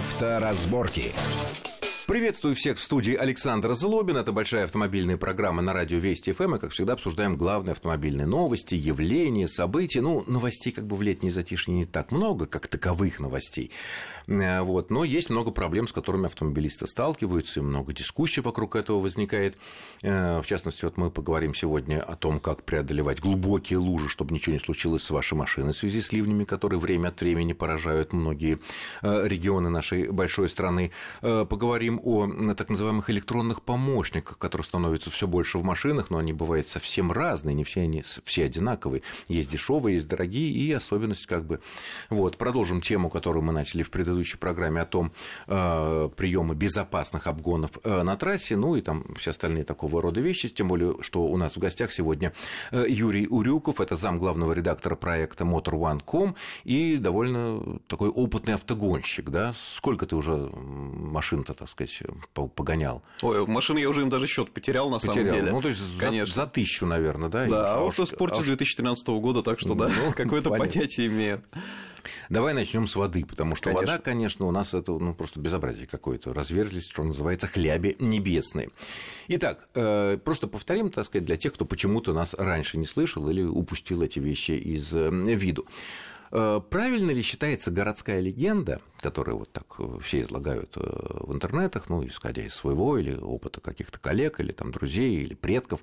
Авторазборки. Приветствую всех в студии Александр Злобин. Это большая автомобильная программа на радио Вести ФМ. И, как всегда, обсуждаем главные автомобильные новости, явления, события. Ну, новостей как бы в летней затишье не так много, как таковых новостей. Э, вот. Но есть много проблем, с которыми автомобилисты сталкиваются, и много дискуссий вокруг этого возникает. Э, в частности, вот мы поговорим сегодня о том, как преодолевать глубокие лужи, чтобы ничего не случилось с вашей машиной в связи с ливнями, которые время от времени поражают многие э, регионы нашей большой страны. Поговорим о так называемых электронных помощниках, которые становятся все больше в машинах, но они бывают совсем разные, не все они все одинаковые. Есть дешевые, есть дорогие, и особенность как бы. Вот, продолжим тему, которую мы начали в предыдущей программе о том э, приемы безопасных обгонов э, на трассе, ну и там все остальные такого рода вещи, тем более, что у нас в гостях сегодня э, Юрий Урюков, это зам главного редактора проекта Motor1.com и довольно такой опытный автогонщик, да? Сколько ты уже машин-то, так сказать, сказать, погонял. Ой, машины я уже им даже счет потерял, на потерял. самом деле. Ну, то есть Конечно. За, за тысячу, наверное, да? Да, а автоспорте с 2013 года, так что, да, ну, какое-то понятие имею. Давай начнем с воды, потому что конечно. вода, конечно, у нас это ну, просто безобразие какое-то. Разверзлись, что называется, хляби небесные. Итак, э, просто повторим, так сказать, для тех, кто почему-то нас раньше не слышал или упустил эти вещи из э, виду. Э, правильно ли считается городская легенда, которую вот так э, все излагают э, в интернетах, ну, исходя из своего или опыта каких-то коллег, или там друзей, или предков,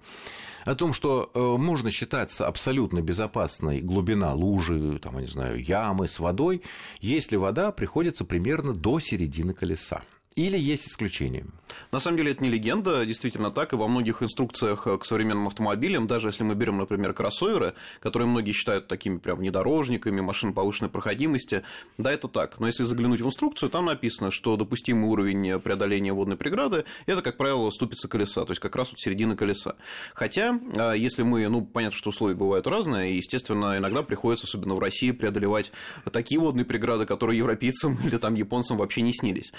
о том, что можно считаться абсолютно безопасной глубина лужи, там, я не знаю, ямы с водой, если вода приходится примерно до середины колеса? Или есть исключения? На самом деле это не легенда, действительно так, и во многих инструкциях к современным автомобилям, даже если мы берем, например, кроссоверы, которые многие считают такими прям внедорожниками, машин повышенной проходимости, да, это так. Но если заглянуть в инструкцию, там написано, что допустимый уровень преодоления водной преграды – это, как правило, ступица колеса, то есть как раз вот середина колеса. Хотя, а, если мы, ну, понятно, что условия бывают разные, и, естественно, иногда приходится, особенно в России, преодолевать такие водные преграды, которые европейцам или там японцам вообще не снились.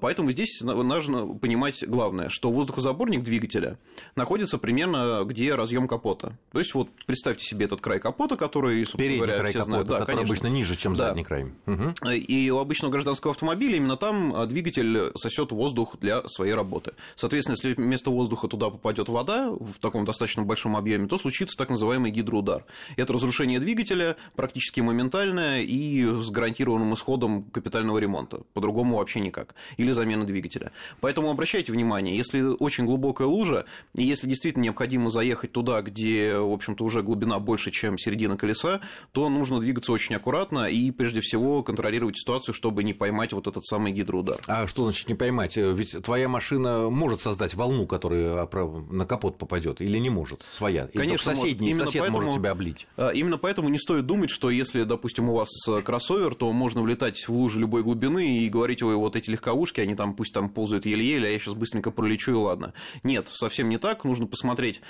Поэтому Поэтому здесь нужно понимать главное, что воздухозаборник двигателя находится примерно где разъем капота. То есть вот представьте себе этот край капота, который, собственно Передний говоря, край все капота, знают. Да, который конечно. обычно ниже, чем да. задний край. Угу. И у обычного гражданского автомобиля именно там а, двигатель сосет воздух для своей работы. Соответственно, если вместо воздуха туда попадет вода в таком достаточно большом объеме, то случится так называемый гидроудар. Это разрушение двигателя практически моментальное и с гарантированным исходом капитального ремонта. По-другому вообще никак. Или замена замена двигателя. Поэтому обращайте внимание, если очень глубокая лужа, и если действительно необходимо заехать туда, где, в общем-то, уже глубина больше, чем середина колеса, то нужно двигаться очень аккуратно и, прежде всего, контролировать ситуацию, чтобы не поймать вот этот самый гидроудар. А что значит не поймать? Ведь твоя машина может создать волну, которая на капот попадет, или не может? Своя? Конечно, или соседний может. сосед поэтому, может тебя облить. А, именно поэтому не стоит думать, что если, допустим, у вас кроссовер, то можно влетать в лужи любой глубины и говорить, ой, вот эти легковушки, они там там пусть там ползают еле-еле, а я сейчас быстренько пролечу и ладно. Нет, совсем не так. Нужно посмотреть,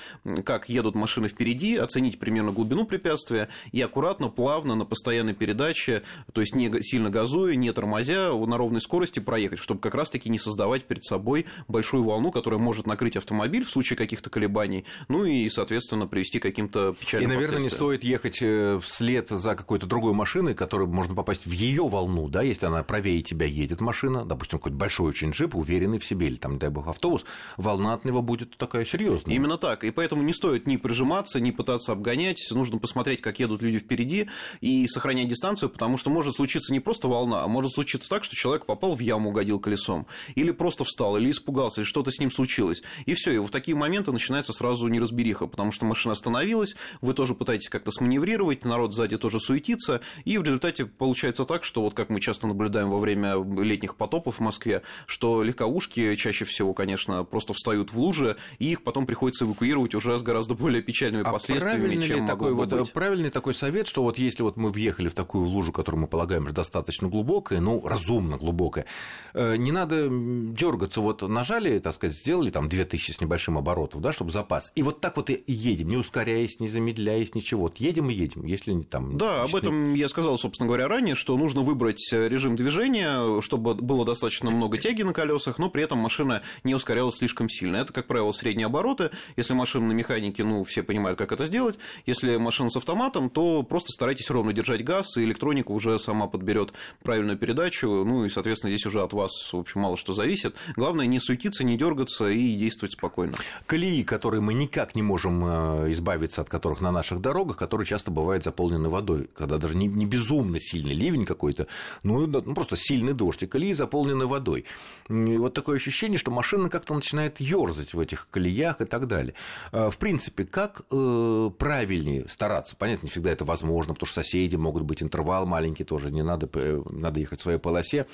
как едут машины впереди, оценить примерно глубину препятствия и аккуратно, плавно, на постоянной передаче, то есть не сильно газуя, не тормозя, на ровной скорости проехать, чтобы как раз-таки не создавать перед собой большую волну, которая может накрыть автомобиль в случае каких-то колебаний, ну и, соответственно, привести к каким-то печальным И, наверное, не стоит ехать э, вслед за какой-то другой машиной, которая можно попасть в ее волну, да, если она правее тебя едет машина, допустим, какой-то большой большой очень джип, уверенный в себе, или там, дай бог, автобус, волна от него будет такая серьезная. Именно так. И поэтому не стоит ни прижиматься, ни пытаться обгонять. Нужно посмотреть, как едут люди впереди, и сохранять дистанцию, потому что может случиться не просто волна, а может случиться так, что человек попал в яму, угодил колесом, или просто встал, или испугался, или что-то с ним случилось. И все. И в такие моменты начинается сразу неразбериха, потому что машина остановилась, вы тоже пытаетесь как-то сманеврировать, народ сзади тоже суетится, и в результате получается так, что вот как мы часто наблюдаем во время летних потопов в Москве, что легковушки чаще всего, конечно, просто встают в лужи, и их потом приходится эвакуировать уже с гораздо более печальными а последствиями, чем такой вот, быть. Правильный такой совет, что вот если вот мы въехали в такую лужу, которую мы полагаем достаточно глубокая, ну, разумно глубокая, э, не надо дергаться, вот нажали, так сказать, сделали там 2000 с небольшим оборотов, да, чтобы запас, и вот так вот и едем, не ускоряясь, не замедляясь, ничего, вот едем и едем, если там... Да, об этом я сказал, собственно говоря, ранее, что нужно выбрать режим движения, чтобы было достаточно много много тяги на колесах, но при этом машина не ускорялась слишком сильно. Это, как правило, средние обороты. Если машина на механике, ну, все понимают, как это сделать. Если машина с автоматом, то просто старайтесь ровно держать газ, и электроника уже сама подберет правильную передачу. Ну и, соответственно, здесь уже от вас, в общем, мало что зависит. Главное не суетиться, не дергаться и действовать спокойно. Колеи, которые мы никак не можем э, избавиться от которых на наших дорогах, которые часто бывают заполнены водой, когда даже не, не безумно сильный ливень какой-то, ну, ну просто сильный дождь, и колеи заполнены водой. И вот такое ощущение, что машина как-то начинает ерзать в этих колеях и так далее. А, в принципе, как э, правильнее стараться? Понятно, не всегда это возможно, потому что соседи могут быть интервал маленький тоже, не надо, э, надо ехать в своей полосе.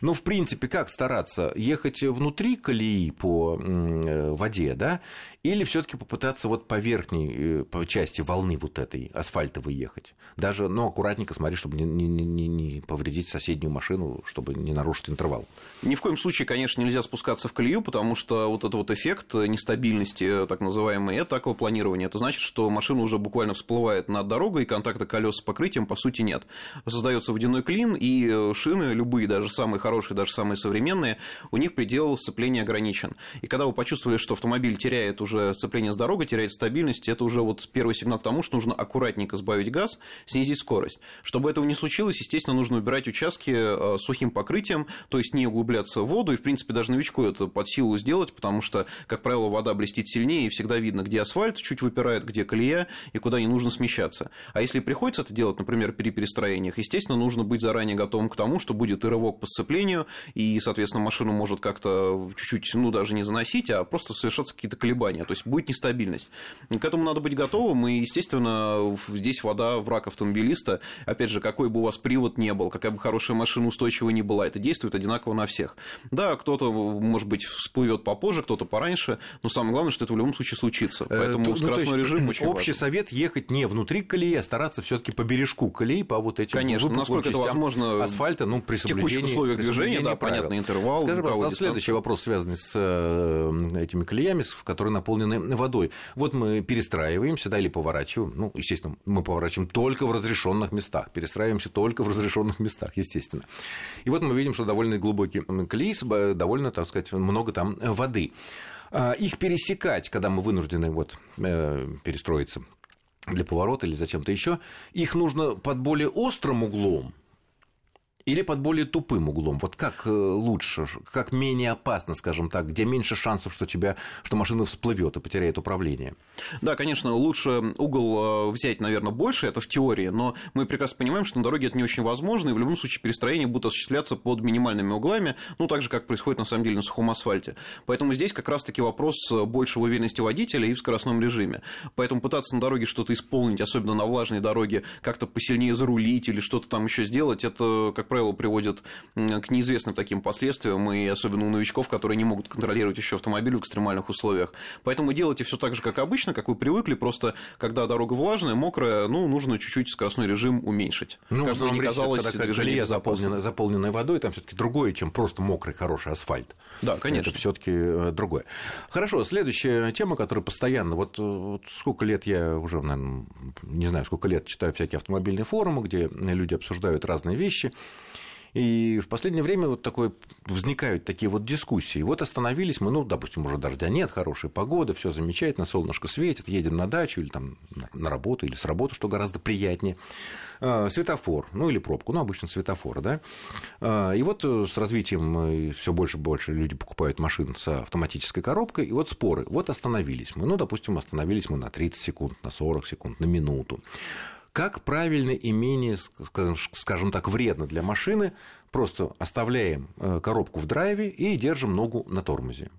Но, в принципе, как стараться? Ехать внутри колеи по э, воде, да, или все таки попытаться вот по верхней по части волны вот этой асфальтовой ехать? Даже, ну, аккуратненько смотри, чтобы не, не, не, не повредить соседнюю машину, чтобы не нарушить интервал. Ни в коем случае, конечно, нельзя спускаться в колею, потому что вот этот вот эффект нестабильности, так называемый, это аквапланирование. Это значит, что машина уже буквально всплывает над дорогой, и контакта колес с покрытием, по сути, нет. Создается водяной клин, и шины, любые, даже самые хорошие, даже самые современные, у них предел сцепления ограничен. И когда вы почувствовали, что автомобиль теряет уже сцепление с дорогой, теряет стабильность, это уже вот первый сигнал к тому, что нужно аккуратненько сбавить газ, снизить скорость. Чтобы этого не случилось, естественно, нужно убирать участки э, сухим покрытием, то есть не углубляться в воду, и, в принципе, даже новичку это под силу сделать, потому что, как правило, вода блестит сильнее, и всегда видно, где асфальт чуть выпирает, где колея, и куда не нужно смещаться. А если приходится это делать, например, при перестроениях, естественно, нужно быть заранее готовым к тому, что будет и рывок по сцеплению, и, соответственно, машину может как-то чуть-чуть, ну, даже не заносить, а просто совершаться какие-то колебания, то есть будет нестабильность. К этому надо быть готовым, и, естественно, здесь вода враг автомобилиста. Опять же, какой бы у вас привод не был, какая бы хорошая машина устойчивая не была, это действует одинаково на всех. Да, кто-то, может быть, всплывет попозже, кто-то пораньше, но самое главное, что это в любом случае случится. Э, Поэтому ну, скоростной есть, режим очень Общий важен. совет ехать не внутри колеи, а стараться все-таки по бережку колеи, по вот этим Конечно, насколько это возможно асфальта, ну, при соблюдении, условиях движения, да, правил. понятный интервал. Скажи, пожалуйста, следующий вопрос, связанный с э, этими колеями, которые наполнены водой. Вот мы перестраиваемся, да, или поворачиваем. Ну, естественно, мы поворачиваем только в разрешенных местах, перестраиваемся только в разрешенных местах, естественно. И вот мы видим, что довольно глубокий колеи, довольно, так сказать, много там воды. А, их пересекать, когда мы вынуждены вот, э, перестроиться для поворота или зачем-то еще, их нужно под более острым углом, или под более тупым углом? Вот как э, лучше, как менее опасно, скажем так, где меньше шансов, что, тебя, что машина всплывет и потеряет управление? Да, конечно, лучше угол э, взять, наверное, больше, это в теории, но мы прекрасно понимаем, что на дороге это не очень возможно, и в любом случае перестроения будут осуществляться под минимальными углами, ну, так же, как происходит на самом деле на сухом асфальте. Поэтому здесь как раз-таки вопрос больше в уверенности водителя и в скоростном режиме. Поэтому пытаться на дороге что-то исполнить, особенно на влажной дороге, как-то посильнее зарулить или что-то там еще сделать, это, как правило, приводит к неизвестным таким последствиям, и особенно у новичков, которые не могут контролировать еще автомобиль в экстремальных условиях. Поэтому делайте все так же, как обычно, как вы привыкли, просто когда дорога влажная, мокрая, ну, нужно чуть-чуть скоростной режим уменьшить. Ну, как бы не казалось, когда колея заполнена, заполненная водой, там все-таки другое, чем просто мокрый, хороший асфальт. Да, конечно. Это все-таки э, другое. Хорошо, следующая тема, которая постоянно, вот, вот сколько лет я уже, наверное, не знаю, сколько лет читаю всякие автомобильные форумы, где люди обсуждают разные вещи. И в последнее время вот такое, возникают такие вот дискуссии. Вот остановились мы, ну, допустим, уже дождя нет, хорошая погода, все замечательно, солнышко светит, едем на дачу или там на работу, или с работы, что гораздо приятнее. А, светофор, ну или пробку, ну, обычно светофор, да. А, и вот э, с развитием э, все больше и больше люди покупают машины с автоматической коробкой, и вот споры. Вот остановились мы, ну, допустим, остановились мы на 30 секунд, на 40 секунд, на минуту. Как правильно и менее, скажем так, вредно для машины, просто оставляем э, коробку в драйве и держим ногу на тормозе.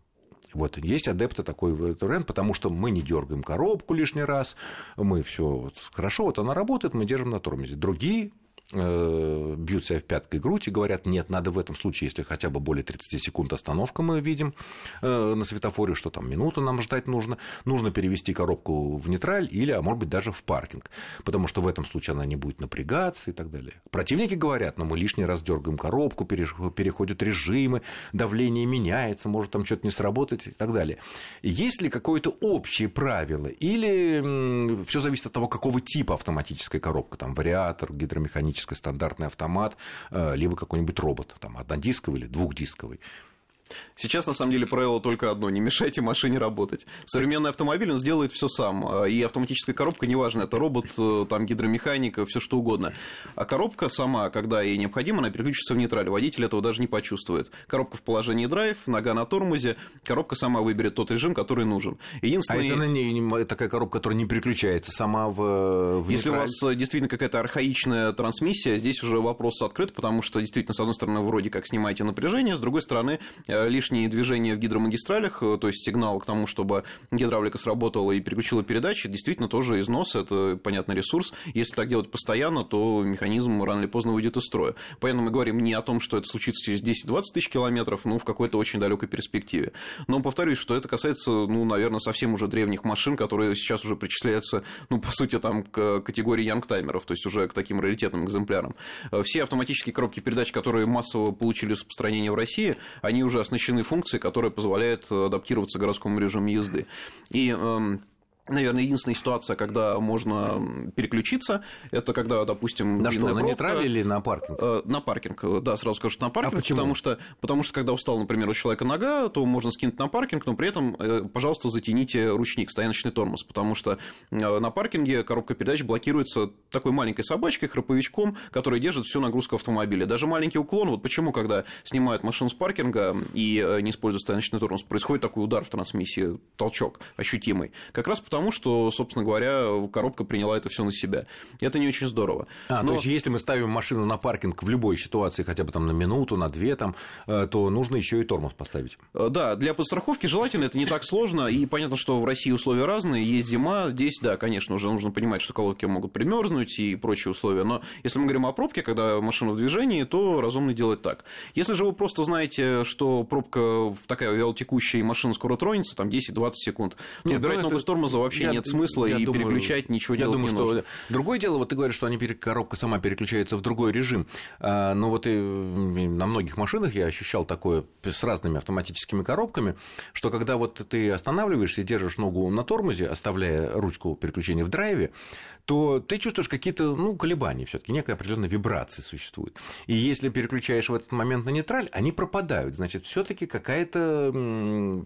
Вот есть адепты такой вариант, потому что мы не дергаем коробку лишний раз, мы все вот, хорошо, вот она работает, мы держим на тормозе. Другие бьют себя в пяткой грудь и говорят, нет, надо в этом случае, если хотя бы более 30 секунд остановка мы видим э, на светофоре, что там минуту нам ждать нужно, нужно перевести коробку в нейтраль или, а может быть, даже в паркинг, потому что в этом случае она не будет напрягаться и так далее. Противники говорят, но мы лишний раз дергаем коробку, переходят режимы, давление меняется, может там что-то не сработать и так далее. Есть ли какое-то общее правило или все зависит от того, какого типа автоматическая коробка, там вариатор, гидромеханическая, механический стандартный автомат, э, либо какой-нибудь робот, там, однодисковый или двухдисковый. Сейчас, на самом деле, правило только одно – не мешайте машине работать. Современный автомобиль, он сделает все сам. А, и автоматическая коробка, неважно, это робот, э, там, гидромеханика, все что угодно. А коробка сама, когда ей необходимо, она переключится в нейтраль. Водитель этого даже не почувствует. Коробка в положении драйв, нога на тормозе, коробка сама выберет тот режим, который нужен. Единственное... А она не, такая коробка, которая не переключается сама в, в Если у вас э, действительно какая-то архаичная трансмиссия, здесь уже вопрос открыт, потому что, действительно, с одной стороны, вроде как снимаете напряжение, с другой стороны, э, лишние движения в гидромагистралях, э, то есть сигнал к тому, чтобы гидравлика сработала и переключила передачи, действительно тоже износ, это, понятный ресурс. Если так делать постоянно, то механизм рано или поздно выйдет из строя. Поэтому мы говорим не о том, что это случится через 10-20 тысяч километров, ну, в какой-то очень далекой перспективе. Но повторюсь, что это касается, ну, наверное, совсем уже древних машин, которые сейчас уже причисляются, ну, по сути, там, к категории янгтаймеров, то есть уже к таким раритетным экземплярам. Э, все автоматические коробки передач, которые массово получили распространение в России, они уже оснащены функцией, которая позволяет адаптироваться к городскому режиму езды. И эм, Наверное, единственная ситуация, когда можно переключиться, это когда, допустим, на что, на нейтраль или на паркинг? Э, на паркинг, да, сразу скажу, что на паркинг, а почему? потому что, потому что когда устал, например, у человека нога, то можно скинуть на паркинг, но при этом, э, пожалуйста, затяните ручник, стояночный тормоз, потому что э, на паркинге коробка передач блокируется такой маленькой собачкой, храповичком, который держит всю нагрузку автомобиля. Даже маленький уклон, вот почему, когда снимают машину с паркинга и не используют стояночный тормоз, происходит такой удар в трансмиссии, толчок ощутимый. Как раз потому тому, что, собственно говоря, коробка приняла это все на себя. Это не очень здорово. А, Но... то есть, если мы ставим машину на паркинг в любой ситуации, хотя бы там на минуту, на две, там, э, то нужно еще и тормоз поставить. Э, да, для подстраховки желательно, это не так сложно. И понятно, что в России условия разные, есть зима, здесь, да, конечно, уже нужно понимать, что колодки могут примерзнуть и прочие условия. Но если мы говорим о пробке, когда машина в движении, то разумно делать так. Если же вы просто знаете, что пробка такая вялотекущая, и машина скоро тронется, там 10-20 секунд, то Нет, убирать ну, ногу это... с тормоза вообще я, нет смысла я и думаю, переключать ничего я делать думаю, не нужно. Что... Другое дело, вот ты говоришь, что они, коробка сама переключается в другой режим. А, но вот и на многих машинах я ощущал такое с разными автоматическими коробками, что когда вот ты останавливаешься и держишь ногу на тормозе, оставляя ручку переключения в драйве, то ты чувствуешь какие-то ну, колебания все таки некая определенная вибрация существует. И если переключаешь в этот момент на нейтраль, они пропадают. Значит, все таки какая-то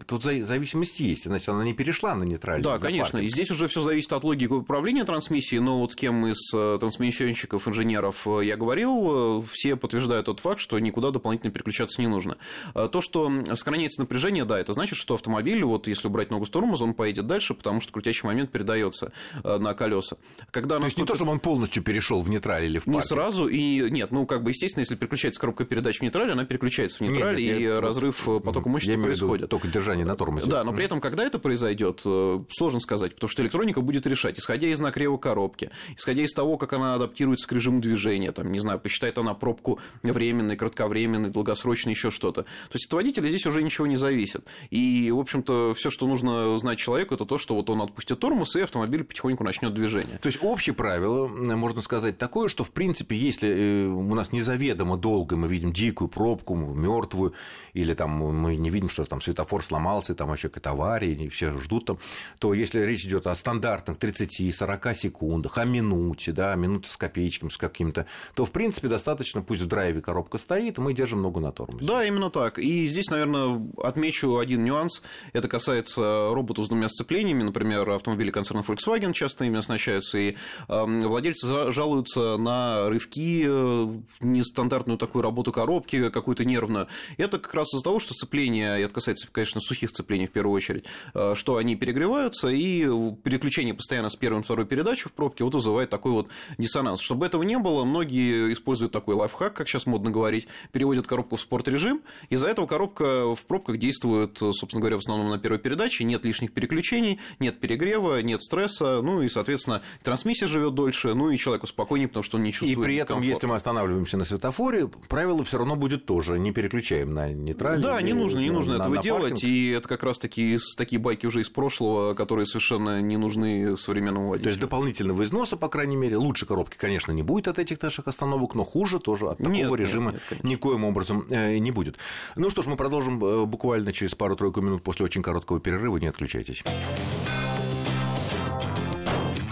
тут зависимость есть. Значит, она не перешла на нейтраль. Да, конечно. И здесь уже все зависит от логики управления трансмиссией. Но вот с кем из э, трансмиссионщиков, инженеров э, я говорил, э, все подтверждают тот факт, что никуда дополнительно переключаться не нужно. То, что сохраняется напряжение, да, это значит, что автомобиль, вот если убрать ногу с тормоза, он поедет дальше, потому что крутящий момент передается на колеса. Когда То есть не то, чтобы он полностью перешел в нейтраль или в паркинг? Не сразу, и нет, ну как бы естественно, если переключается коробка передач в нейтраль, она переключается в нейтраль, нет, и я... разрыв потока мощности происходит. только держание на тормозе. Да, но при этом, когда это произойдет, сложно сказать, потому что электроника будет решать, исходя из нагрева коробки, исходя из того, как она адаптируется к режиму движения, там, не знаю, посчитает она пробку временной, кратковременной, долгосрочной, еще что-то. То есть от водителя здесь уже ничего не зависит. И, в общем-то, все, что нужно знать человеку, это то, что вот он отпустит тормоз, и автомобиль потихоньку начнет движение. То есть общее правило, можно сказать, такое, что, в принципе, если э, у нас незаведомо долго мы видим дикую пробку, мертвую, или там мы не видим, что там светофор сломался, там вообще какая-то авария, и все ждут там, то если речь идет о стандартных 30-40 секундах, о минуте, да, минуте с копеечками, с каким-то, то, в принципе, достаточно, пусть в драйве коробка стоит, мы держим ногу на тормозе. Да, именно так. И здесь, наверное, отмечу один нюанс. Это касается роботов с двумя сцеплениями. Например, автомобили концерна Volkswagen часто ими оснащаются, и э, владельцы жалуются на рывки, э, нестандартную такую работу коробки, какую-то нервную. Это как раз из-за того, что сцепление, это касается, конечно, сухих сцеплений в первую очередь, э, что они перегреваются, и переключение постоянно с первой и второй передачи в пробке вот вызывает такой вот диссонанс. Чтобы этого не было, многие используют такой лайфхак, как сейчас модно говорить, переводят коробку в спорт-режим, из-за этого коробка в пробках действует, собственно говоря, в основном на первой передаче, нет лишних переключений, нет перегрева, нет стресса, ну и, соответственно, трансмиссия живет дольше, ну и человеку спокойнее, потому что он не чувствует И при этом, если мы останавливаемся на светофоре, правило все равно будет тоже, не переключаем на нейтраль. Да, не нужно, не нужно на, этого на делать, и это как раз таки такие байки уже из прошлого, которые совершенно не нужны современному водителю. То есть дополнительного износа, по крайней мере, лучше коробки, конечно, не будет от этих наших остановок, но хуже тоже от такого нет, режима нет, нет, никоим образом э, не будет. Ну что ж, мы продолжим э, буквально через пару-тройку минут после очень короткого перерыва. Не отключайтесь.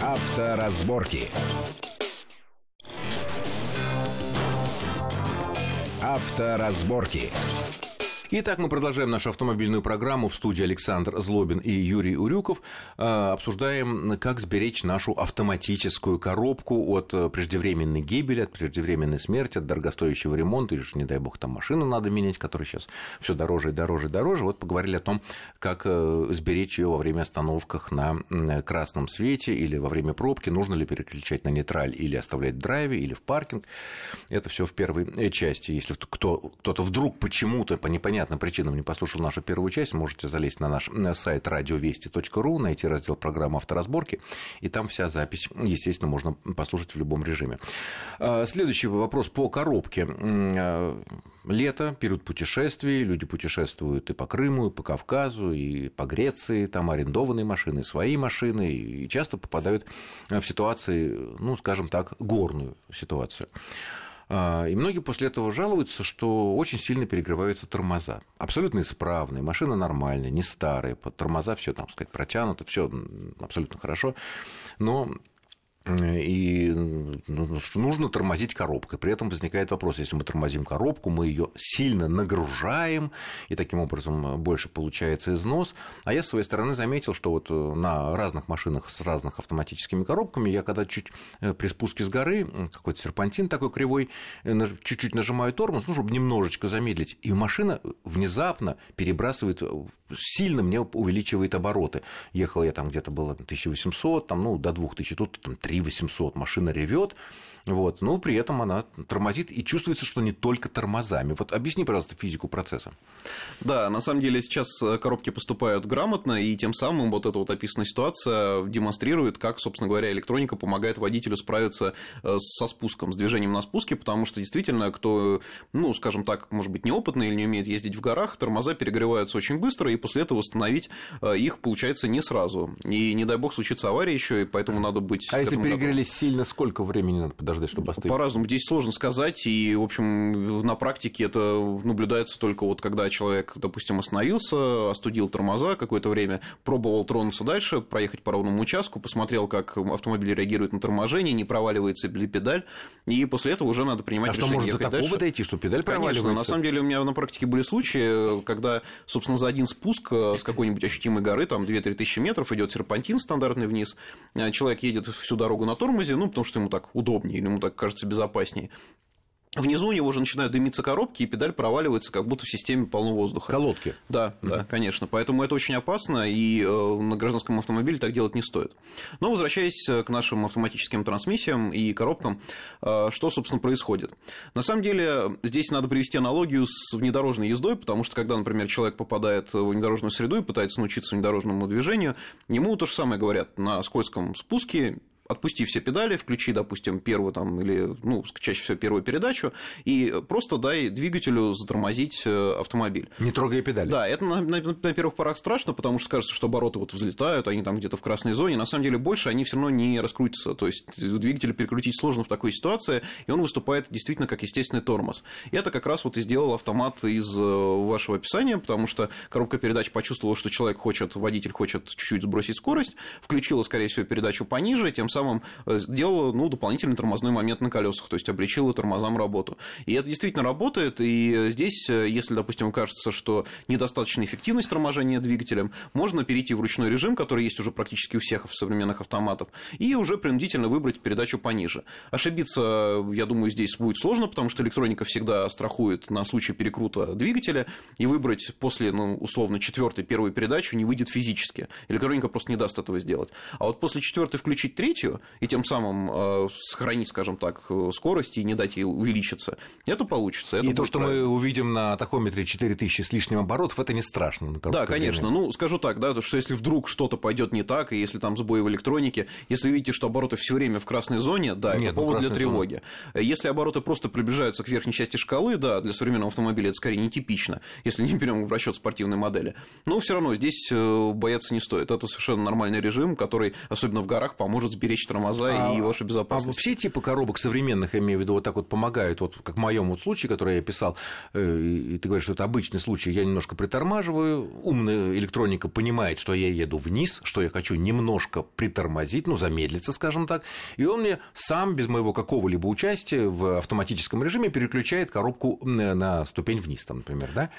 Авторазборки. Авторазборки. Итак, мы продолжаем нашу автомобильную программу в студии Александр Злобин и Юрий Урюков. Э, обсуждаем, как сберечь нашу автоматическую коробку от э, преждевременной гибели, от преждевременной смерти, от дорогостоящего ремонта, или, не дай бог, там машину надо менять, которая сейчас все дороже и дороже и дороже. Вот поговорили о том, как э, сберечь ее во время остановках на красном свете или во время пробки, нужно ли переключать на нейтраль или оставлять в драйве, или в паркинг. Это все в первой части. Если кто, кто-то вдруг почему-то по непонятным понятным причинам не послушал нашу первую часть, можете залезть на наш сайт радиовести.ру, найти раздел программы авторазборки, и там вся запись, естественно, можно послушать в любом режиме. А, следующий вопрос по коробке. А, лето, период путешествий, люди путешествуют и по Крыму, и по Кавказу, и по Греции, там арендованные машины, свои машины, и часто попадают в ситуации, ну, скажем так, горную ситуацию. А, и многие после этого жалуются, что очень сильно перегреваются тормоза. Абсолютно исправные, машина нормальная, не старая, тормоза все, там сказать, протянуто, все абсолютно хорошо. Но и ну, нужно тормозить коробкой. При этом возникает вопрос, если мы тормозим коробку, мы ее сильно нагружаем, и таким образом больше получается износ. А я, с своей стороны, заметил, что вот на разных машинах с разных автоматическими коробками, я когда чуть э, при спуске с горы, какой-то серпантин такой кривой, э, чуть-чуть нажимаю тормоз, ну, чтобы немножечко замедлить, и машина внезапно перебрасывает, сильно мне увеличивает обороты. Ехал я там где-то было 1800, там, ну, до 2000, тут там 3 800, машина ревет, вот, но при этом она тормозит и чувствуется, что не только тормозами. Вот объясни, пожалуйста, физику процесса. Да, на самом деле сейчас э, коробки поступают грамотно, и тем самым вот эта вот описанная ситуация демонстрирует, как, собственно говоря, электроника помогает водителю справиться э, со спуском, с движением на спуске, потому что действительно, кто, ну, скажем так, может быть, неопытный или не умеет ездить в горах, тормоза перегреваются очень быстро, и после этого восстановить э, их получается не сразу. И не дай бог случится авария еще, и поэтому надо быть. А если перегрелись готовым. сильно, сколько времени надо подождать, чтобы остыть? По-разному. Здесь сложно сказать, и, в общем, на практике это наблюдается только вот когда человек, допустим, остановился, остудил тормоза какое-то время, пробовал тронуться дальше, проехать по ровному участку, посмотрел, как автомобиль реагирует на торможение, не проваливается ли педаль, и после этого уже надо принимать а решение что, может ехать до такого дальше. дойти, что педаль Конечно, проваливается? на самом деле у меня на практике были случаи, когда, собственно, за один спуск с какой-нибудь ощутимой горы, там 2-3 тысячи метров, идет серпантин стандартный вниз, человек едет всю дорогу на тормозе, ну, потому что ему так удобнее, или ему так кажется безопаснее. Внизу у него уже начинают дымиться коробки, и педаль проваливается, как будто в системе полно воздуха. Колодки. Да, mm-hmm. да, конечно. Поэтому это очень опасно, и э, на гражданском автомобиле так делать не стоит. Но возвращаясь э, к нашим автоматическим трансмиссиям и коробкам, э, что, собственно, происходит? На самом деле, здесь надо привести аналогию с внедорожной ездой, потому что, когда, например, человек попадает в внедорожную среду и пытается научиться внедорожному движению, ему то же самое говорят на скользком спуске отпусти все педали, включи, допустим, первую там, или, ну, чаще всего первую передачу, и просто дай двигателю затормозить э, автомобиль. Не трогая педали. Да, это на, на, на первых порах страшно, потому что кажется, что обороты вот взлетают, они там где-то в красной зоне, на самом деле больше они все равно не раскрутятся, то есть двигатель перекрутить сложно в такой ситуации, и он выступает действительно как естественный тормоз. И это как раз вот и сделал автомат из э, вашего описания, потому что коробка передач почувствовала, что человек хочет, водитель хочет чуть-чуть сбросить скорость, включила, скорее всего, передачу пониже, тем самым самым э, сделала ну, дополнительный тормозной момент на колесах, то есть облегчила тормозам работу. И это действительно работает, и здесь, э, если, допустим, кажется, что недостаточная эффективность торможения двигателем, можно перейти в ручной режим, который есть уже практически у всех современных автоматов, и уже принудительно выбрать передачу пониже. Ошибиться, я думаю, здесь будет сложно, потому что электроника всегда страхует на случай перекрута двигателя, и выбрать после, ну, условно, четвертой, первой передачу не выйдет физически. Электроника просто не даст этого сделать. А вот после четвертой включить третью, скоростью и тем самым э, сохранить, скажем так, э, скорость и не дать ей увеличиться, это получится. Это и то, что правильно. мы увидим на тахометре 4000 с лишним оборотов, это не страшно. Да, конечно. Время. Ну, скажу так, да, что если вдруг что-то пойдет не так, и если там сбои в электронике, если видите, что обороты все время в красной зоне, да, Нет, это ну, повод для тревоги. Зоне. Если обороты просто приближаются к верхней части шкалы, да, для современного автомобиля это скорее нетипично, если не берем в расчет спортивной модели. Но все равно здесь э, бояться не стоит. Это совершенно нормальный режим, который, особенно в горах, поможет сберечь обеспечить тормоза а, и вашу безопасность. А все типы коробок современных, я имею в виду, вот так вот помогают, вот как в моем вот случае, который я писал, э, и ты говоришь, что это обычный случай, я немножко притормаживаю, умная электроника понимает, что я еду вниз, что я хочу немножко притормозить, ну, замедлиться, скажем так, и он мне сам, без моего какого-либо участия в автоматическом режиме переключает коробку на ступень вниз, там, например, да?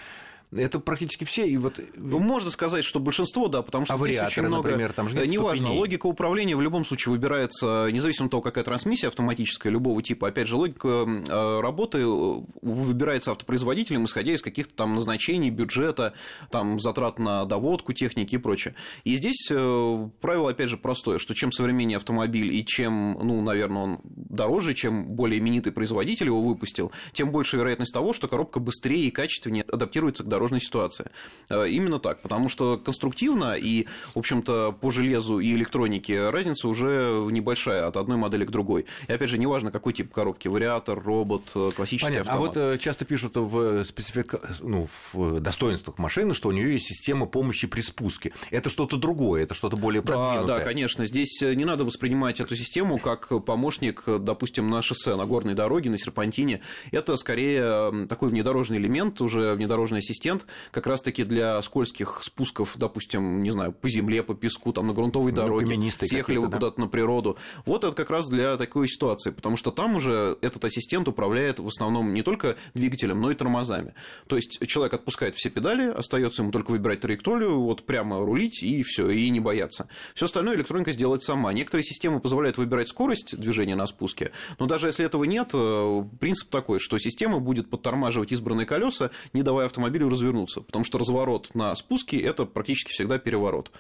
Это практически все. И вот... Ну, можно сказать, что большинство, да, потому что а здесь очень много... например, там же нет Неважно, ступеней. логика управления в любом случае выбирается, независимо от того, какая трансмиссия автоматическая, любого типа. Опять же, логика э, работы э, выбирается автопроизводителем, исходя из каких-то там назначений, бюджета, там, затрат на доводку техники и прочее. И здесь э, правило, опять же, простое, что чем современнее автомобиль и чем, ну, наверное, он дороже, чем более именитый производитель его выпустил, тем больше вероятность того, что коробка быстрее и качественнее адаптируется к дорожному дорожной ситуации. Э, именно так, потому что конструктивно и, в общем-то, по железу и электронике разница уже небольшая от одной модели к другой. И, опять же, неважно, какой тип коробки, вариатор, робот, э, классический Понятно. автомат. А вот э, часто пишут в, специфика... ну, в достоинствах машины, что у нее есть система помощи при спуске. Это что-то другое, это что-то более продвинутое. Да, да, конечно. Здесь не надо воспринимать эту систему как помощник, допустим, на шоссе, на горной дороге, на серпантине. Это скорее такой внедорожный элемент, уже внедорожная система, ассистент как раз-таки для скользких спусков, допустим, не знаю, по земле, по песку, там на грунтовой ну, дороге, съехали вы да? куда-то на природу. Вот это как раз для такой ситуации, потому что там уже этот ассистент управляет в основном не только двигателем, но и тормозами. То есть человек отпускает все педали, остается ему только выбирать траекторию, вот прямо рулить и все, и не бояться. Все остальное электроника сделает сама. Некоторые системы позволяют выбирать скорость движения на спуске, но даже если этого нет, э, принцип такой, что система будет подтормаживать избранные колеса, не давая автомобилю развернуться, потому что разворот на спуске – это практически всегда переворот.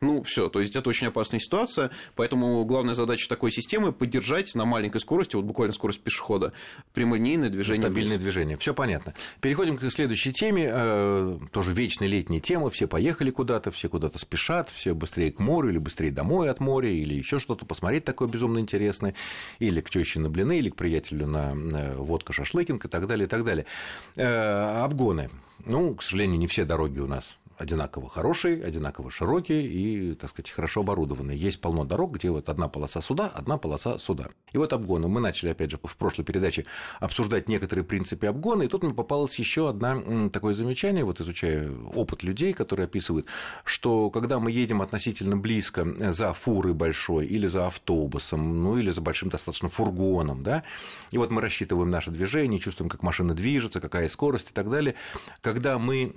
Ну, все, то есть это очень опасная ситуация, поэтому главная задача такой системы поддержать на маленькой скорости, вот буквально скорость пешехода, прямолинейное движение. Стабильное вниз. движение. Все понятно. Переходим к следующей теме, э, тоже вечная летняя тема. Все поехали куда-то, все куда-то спешат, все быстрее к морю или быстрее домой от моря, или еще что-то посмотреть такое безумно интересное, или к теще на блины, или к приятелю на водка шашлыкинг и так далее, и так далее. Э, обгоны. Ну, к сожалению, не все дороги у нас одинаково хорошие, одинаково широкие и, так сказать, хорошо оборудованные. Есть полно дорог, где вот одна полоса сюда, одна полоса сюда. И вот обгоны. Мы начали, опять же, в прошлой передаче обсуждать некоторые принципы обгона, и тут мне попалось еще одно такое замечание, вот изучая опыт людей, которые описывают, что когда мы едем относительно близко за фурой большой или за автобусом, ну или за большим достаточно фургоном, да, и вот мы рассчитываем наше движение, чувствуем, как машина движется, какая скорость и так далее, когда мы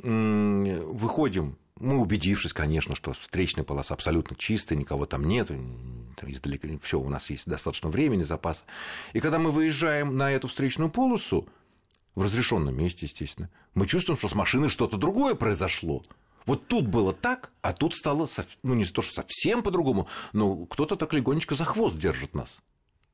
выходим выходим, мы убедившись, конечно, что встречная полоса абсолютно чистая, никого там нет, издалека все у нас есть достаточно времени, запаса. И когда мы выезжаем на эту встречную полосу, в разрешенном месте, естественно, мы чувствуем, что с машиной что-то другое произошло. Вот тут было так, а тут стало, ну, не то, что совсем по-другому, но кто-то так легонечко за хвост держит нас.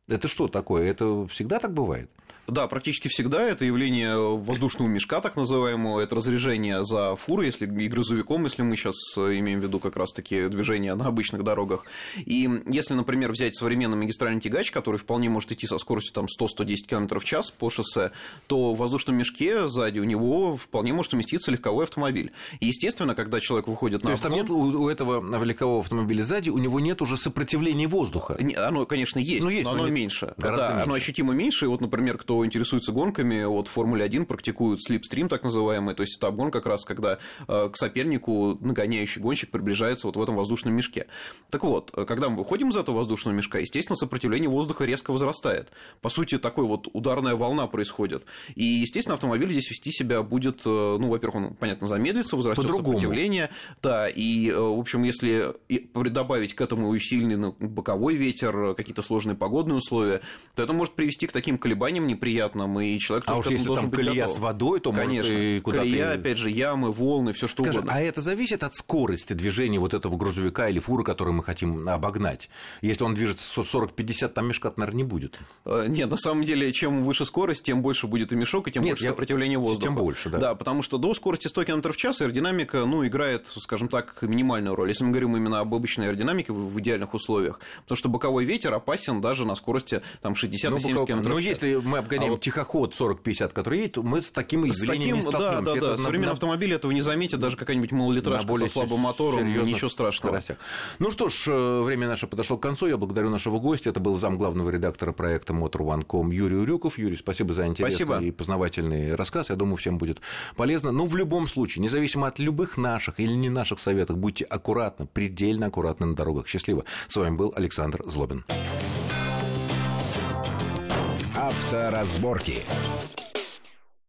Это что такое? Это всегда так бывает? Да, практически всегда это явление воздушного мешка, так называемого, это разряжение за фуры, если и грузовиком, если мы сейчас имеем в виду как раз-таки движение на обычных дорогах. И если, например, взять современный магистральный тягач, который вполне может идти со скоростью там, 100-110 км в час по шоссе, то в воздушном мешке сзади у него вполне может уместиться легковой автомобиль. И, естественно, когда человек выходит на То есть там нет у этого легкового автомобиля сзади, у него нет уже сопротивления воздуха? Оно, конечно, есть, ну, есть но, но оно меньше. Гораздо да, меньше. оно ощутимо меньше. И вот, например, кто интересуется гонками, вот в Формуле 1 практикуют слипстрим, так называемый, то есть это обгон как раз, когда э, к сопернику нагоняющий гонщик приближается вот в этом воздушном мешке. Так вот, когда мы выходим из этого воздушного мешка, естественно, сопротивление воздуха резко возрастает. По сути, такой вот ударная волна происходит. И, естественно, автомобиль здесь вести себя будет, э, ну, во-первых, он, понятно, замедлится, возрастет сопротивление, да, и, э, в общем, если добавить к этому усиленный боковой ветер, какие-то сложные погодные условия, то это может привести к таким колебаниям неприятным, и человек а уж если там колея готов. с водой, то Конечно, может и куда-то... колея, опять же, ямы, волны, все что Скажи, угодно. А это зависит от скорости движения вот этого грузовика или фуры, который мы хотим обогнать? Если он движется 40-50, там мешка, наверное, не будет. Э, нет, на самом деле, чем выше скорость, тем больше будет и мешок, и тем Нет, больше я... сопротивление воздуха. Тем больше, да. Да, потому что до скорости 100 км в час аэродинамика, ну, играет, скажем так, минимальную роль. Если мы говорим именно об обычной аэродинамике в идеальных условиях, потому что боковой ветер опасен даже на скорости скорости там 60 ну, 70 км Но если мы обгоняем а вот... тихоход 40-50, который едет, мы с таким явлением таким, Да, да, да. Современный на... автомобиль этого не заметит, даже какая-нибудь малолитражка со слабым мотором, ничего страшного. Скоростях. Ну что ж, э, время наше подошло к концу. Я благодарю нашего гостя. Это был зам главного редактора проекта Motor1.com Юрий Урюков. Юрий, спасибо за интересный спасибо. и познавательный рассказ. Я думаю, всем будет полезно. Но в любом случае, независимо от любых наших или не наших советов, будьте аккуратны, предельно аккуратны на дорогах. Счастливо. С вами был Александр Злобин. Авторазборки.